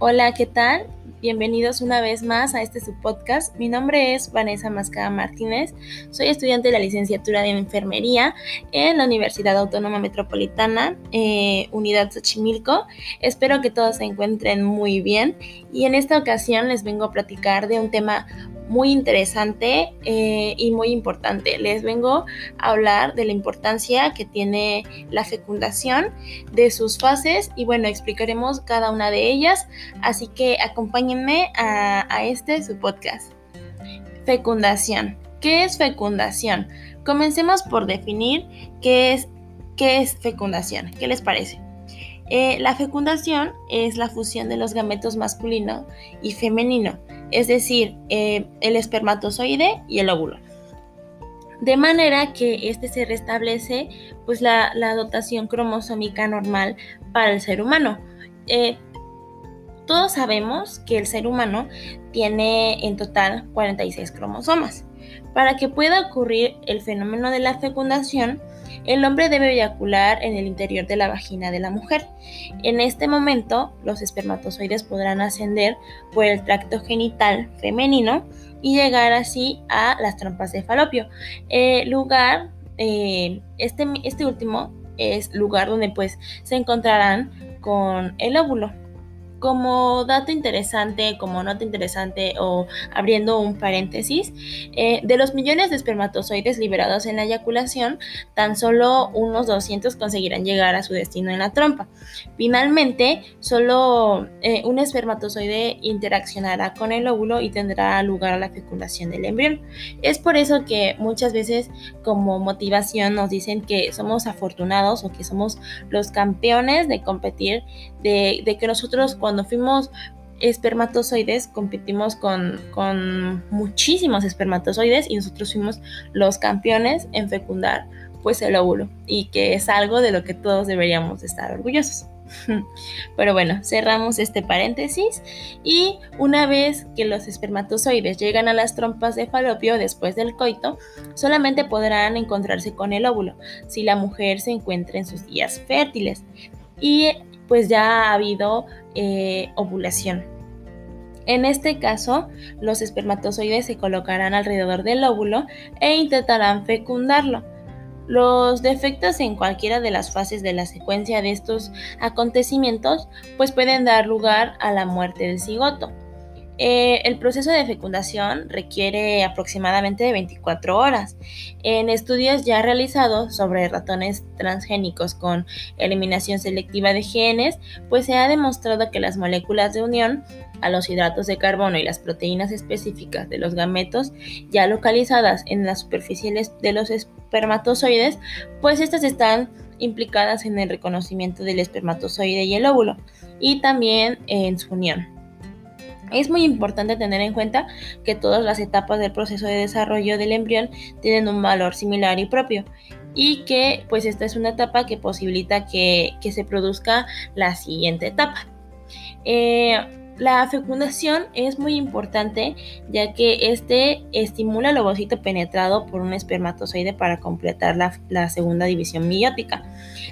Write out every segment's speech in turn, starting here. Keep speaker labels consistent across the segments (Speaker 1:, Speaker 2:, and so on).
Speaker 1: Hola, ¿qué tal? Bienvenidos una vez más a este subpodcast. Mi nombre es Vanessa Mascada Martínez. Soy estudiante de la licenciatura de enfermería en la Universidad Autónoma Metropolitana, eh, Unidad Xochimilco. Espero que todos se encuentren muy bien y en esta ocasión les vengo a platicar de un tema muy interesante eh, y muy importante. Les vengo a hablar de la importancia que tiene la fecundación, de sus fases y bueno, explicaremos cada una de ellas. Así que acompáñenme a, este su podcast. Fecundación. ¿Qué es fecundación? Comencemos por definir qué es, qué es fecundación. ¿Qué les parece? Eh, la fecundación es la fusión de los gametos masculino y femenino, es decir, eh, el espermatozoide y el óvulo. De manera que este se restablece pues, la, dotación cromosómica normal para el ser humano. Eh, todos sabemos que el ser humano tiene en total 46 cromosomas. Para que pueda ocurrir el fenómeno de la fecundación, el hombre debe eyacular en el interior de la vagina de la mujer. En este momento, los espermatozoides podrán ascender por el tracto genital femenino y llegar así a las trompas de falopio. lugar, eh, este, este último es lugar donde pues se encontrarán con el óvulo. Como dato interesante, como nota interesante o abriendo un paréntesis, eh, de los millones de espermatozoides liberados en la eyaculación, tan solo unos 200 conseguirán llegar a su destino en la trompa. Finalmente, solo eh, un espermatozoide interaccionará con el óvulo y tendrá lugar a la fecundación del embrión. Es por eso que muchas veces como motivación nos dicen que somos afortunados o que somos los campeones de competir, de, que nosotros cuando fuimos espermatozoides competimos con, con, muchísimos espermatozoides y nosotros fuimos los campeones en fecundar pues el óvulo y que es algo de lo que todos deberíamos estar orgullosos. Pero bueno, cerramos este paréntesis y una vez que los espermatozoides llegan a las trompas de falopio después del coito, solamente podrán encontrarse con el óvulo si la mujer se encuentra en sus días fértiles. Y pues ya ha habido eh, ovulación. En este caso, los espermatozoides se colocarán alrededor del óvulo e intentarán fecundarlo. Los defectos en cualquiera de las fases de la secuencia de estos acontecimientos pues pueden dar lugar a la muerte del cigoto. Eh, el proceso de fecundación requiere aproximadamente de 24 horas. En estudios ya realizados sobre ratones transgénicos con eliminación selectiva de genes, pues se ha demostrado que las moléculas de unión a los hidratos de carbono y las proteínas específicas de los gametos ya localizadas en las superficies de los espermatozoides, pues estas están implicadas en el reconocimiento del espermatozoide y el óvulo y también en su unión. Es muy importante tener en cuenta que todas las etapas del proceso de desarrollo del embrión tienen un valor similar y propio y que pues esta es una etapa que posibilita que, se produzca la siguiente etapa. Eh, la fecundación es muy importante ya que este estimula el ovocito penetrado por un espermatozoide para completar la, segunda división meiótica.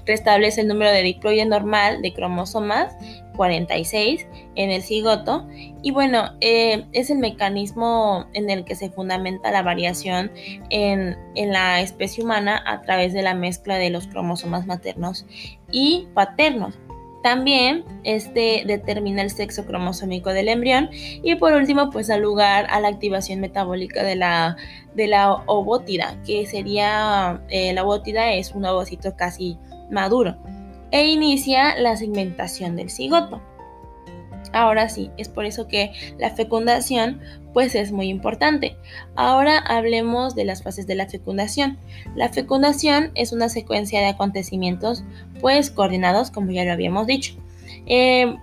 Speaker 1: Restablece el número de diploide normal de cromosomas 46 en el cigoto y bueno, eh, es el mecanismo en el que se fundamenta la variación en, en la especie humana a través de la mezcla de los cromosomas maternos y paternos. También este determina el sexo cromosómico del embrión y por último pues da lugar a la activación metabólica de la, de la ovótida, que sería, eh, la ovótida es un ovocito casi maduro e inicia la segmentación del cigoto. Ahora sí, es por eso que la fecundación pues es muy importante. Ahora hablemos de las fases de la fecundación. La fecundación es una secuencia de acontecimientos pues coordinados como ya lo habíamos dicho. Eh,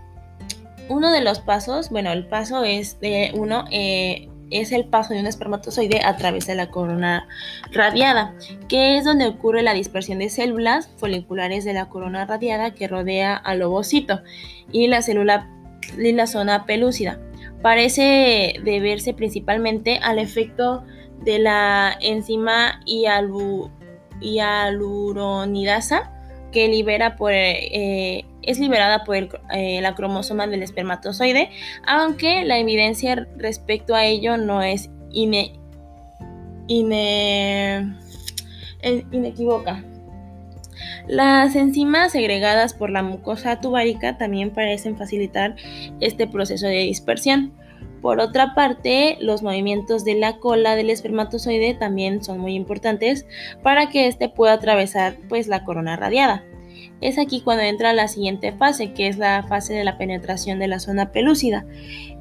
Speaker 1: uno de los pasos, bueno, el paso es de uno, eh, es el paso de un espermatozoide a través de la corona radiada, que es donde ocurre la dispersión de células foliculares de la corona radiada que rodea al ovocito y la célula y la zona pelúcida parece deberse principalmente al efecto de la enzima hialuronidasa que libera por, eh, es liberada por eh, la cromosoma del espermatozoide, aunque la evidencia respecto a ello no es ine, inequívoca. Las enzimas segregadas por la mucosa tubárica también parecen facilitar este proceso de dispersión. Por otra parte, los movimientos de la cola del espermatozoide también son muy importantes para que éste pueda atravesar pues, la corona radiada. Es aquí cuando entra la siguiente fase, que es la fase de la penetración de la zona pelúcida.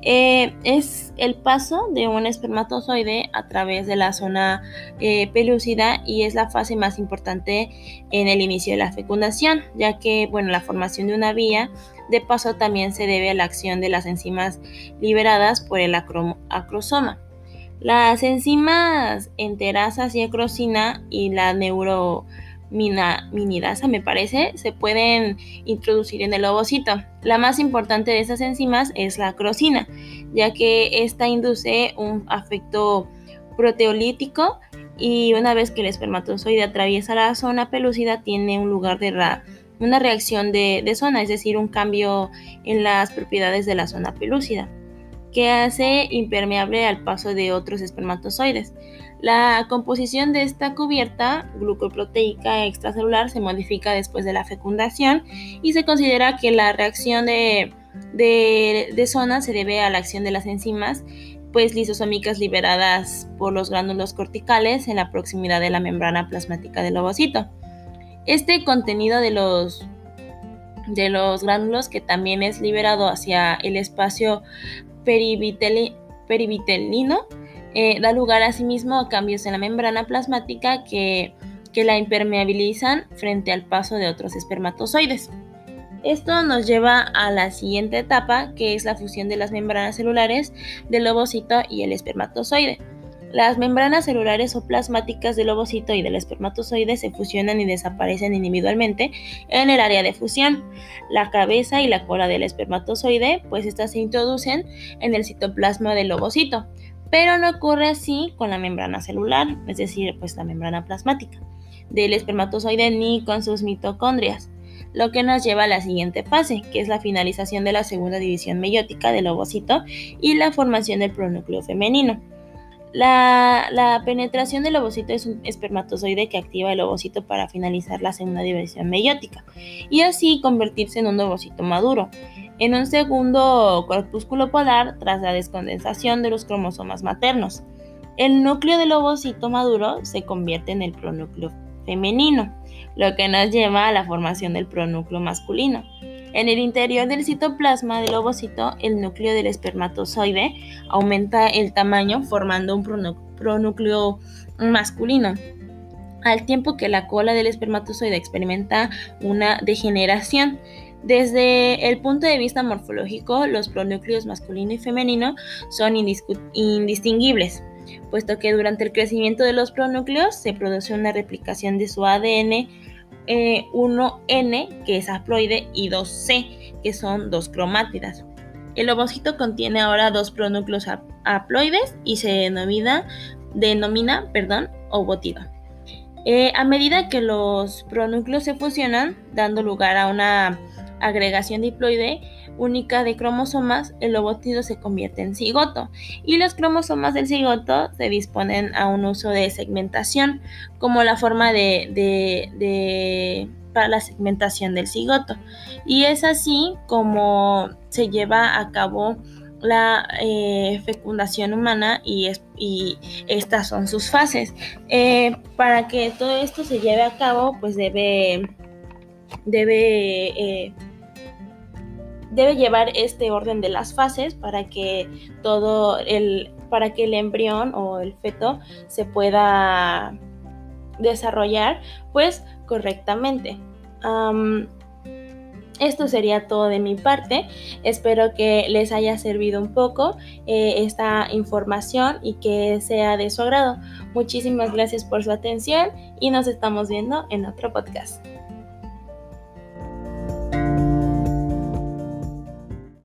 Speaker 1: Eh, es el paso de un espermatozoide a través de la zona eh, pelúcida y es la fase más importante en el inicio de la fecundación, ya que bueno, la formación de una vía de paso también se debe a la acción de las enzimas liberadas por el acrosoma. Las enzimas enterasas y acrosina y la neuro minidasa, me parece, se pueden introducir en el ovocito. La más importante de esas enzimas es la acrosina, ya que esta induce un afecto proteolítico y una vez que el espermatozoide atraviesa la zona pelúcida tiene un lugar de una reacción de, de zona, es decir, un cambio en las propiedades de la zona pelúcida que hace impermeable al paso de otros espermatozoides. La composición de esta cubierta glucoproteica extracelular se modifica después de la fecundación y se considera que la reacción de, zona se debe a la acción de las enzimas pues lisosómicas liberadas por los gránulos corticales en la proximidad de la membrana plasmática del ovocito. Este contenido de los de los gránulos que también es liberado hacia el espacio perivitelino eh, da lugar asimismo a cambios en la membrana plasmática que, que la impermeabilizan frente al paso de otros espermatozoides. Esto nos lleva a la siguiente etapa, que es la fusión de las membranas celulares del ovocito y el espermatozoide. Las membranas celulares o plasmáticas del ovocito y del espermatozoide se fusionan y desaparecen individualmente en el área de fusión. La cabeza y la cola del espermatozoide, pues estas se introducen en el citoplasma del ovocito pero no ocurre así con la membrana celular, es decir, pues la membrana plasmática del espermatozoide ni con sus mitocondrias, lo que nos lleva a la siguiente fase, que es la finalización de la segunda división meiótica del ovocito y la formación del pronúcleo femenino. La, penetración del ovocito es un espermatozoide que activa el ovocito para finalizar la segunda división meiótica y así convertirse en un ovocito maduro en un segundo corpúsculo polar tras la descondensación de los cromosomas maternos. El núcleo del ovocito maduro se convierte en el pronúcleo femenino, lo que nos lleva a la formación del pronúcleo masculino. En el interior del citoplasma del ovocito, el núcleo del espermatozoide aumenta el tamaño formando un pronúcleo masculino, al tiempo que la cola del espermatozoide experimenta una degeneración. Desde el punto de vista morfológico, los pronúcleos masculino y femenino son indistinguibles, puesto que durante el crecimiento de los pronúcleos se produce una replicación de su ADN 1N, eh, que es haploide, y 2C, que son dos cromátidas. El ovocito contiene ahora dos pronúcleos haploides y se denomina, denomina perdón. Eh, a medida que los pronúcleos se fusionan, dando lugar a una agregación diploide única de cromosomas, el ovotido se convierte en cigoto y los cromosomas del cigoto se disponen a un uso de segmentación como la forma de, para la segmentación del cigoto. Y es así como se lleva a cabo la eh, fecundación humana y, estas son sus fases. Eh, para que todo esto se lleve a cabo, pues debe, debe eh, debe llevar este orden de las fases para que todo el para que el embrión o el feto se pueda desarrollar pues correctamente. esto sería todo de mi parte. Espero que les haya servido un poco eh, esta información y que sea de su agrado. Muchísimas gracias por su atención y nos estamos viendo en otro podcast.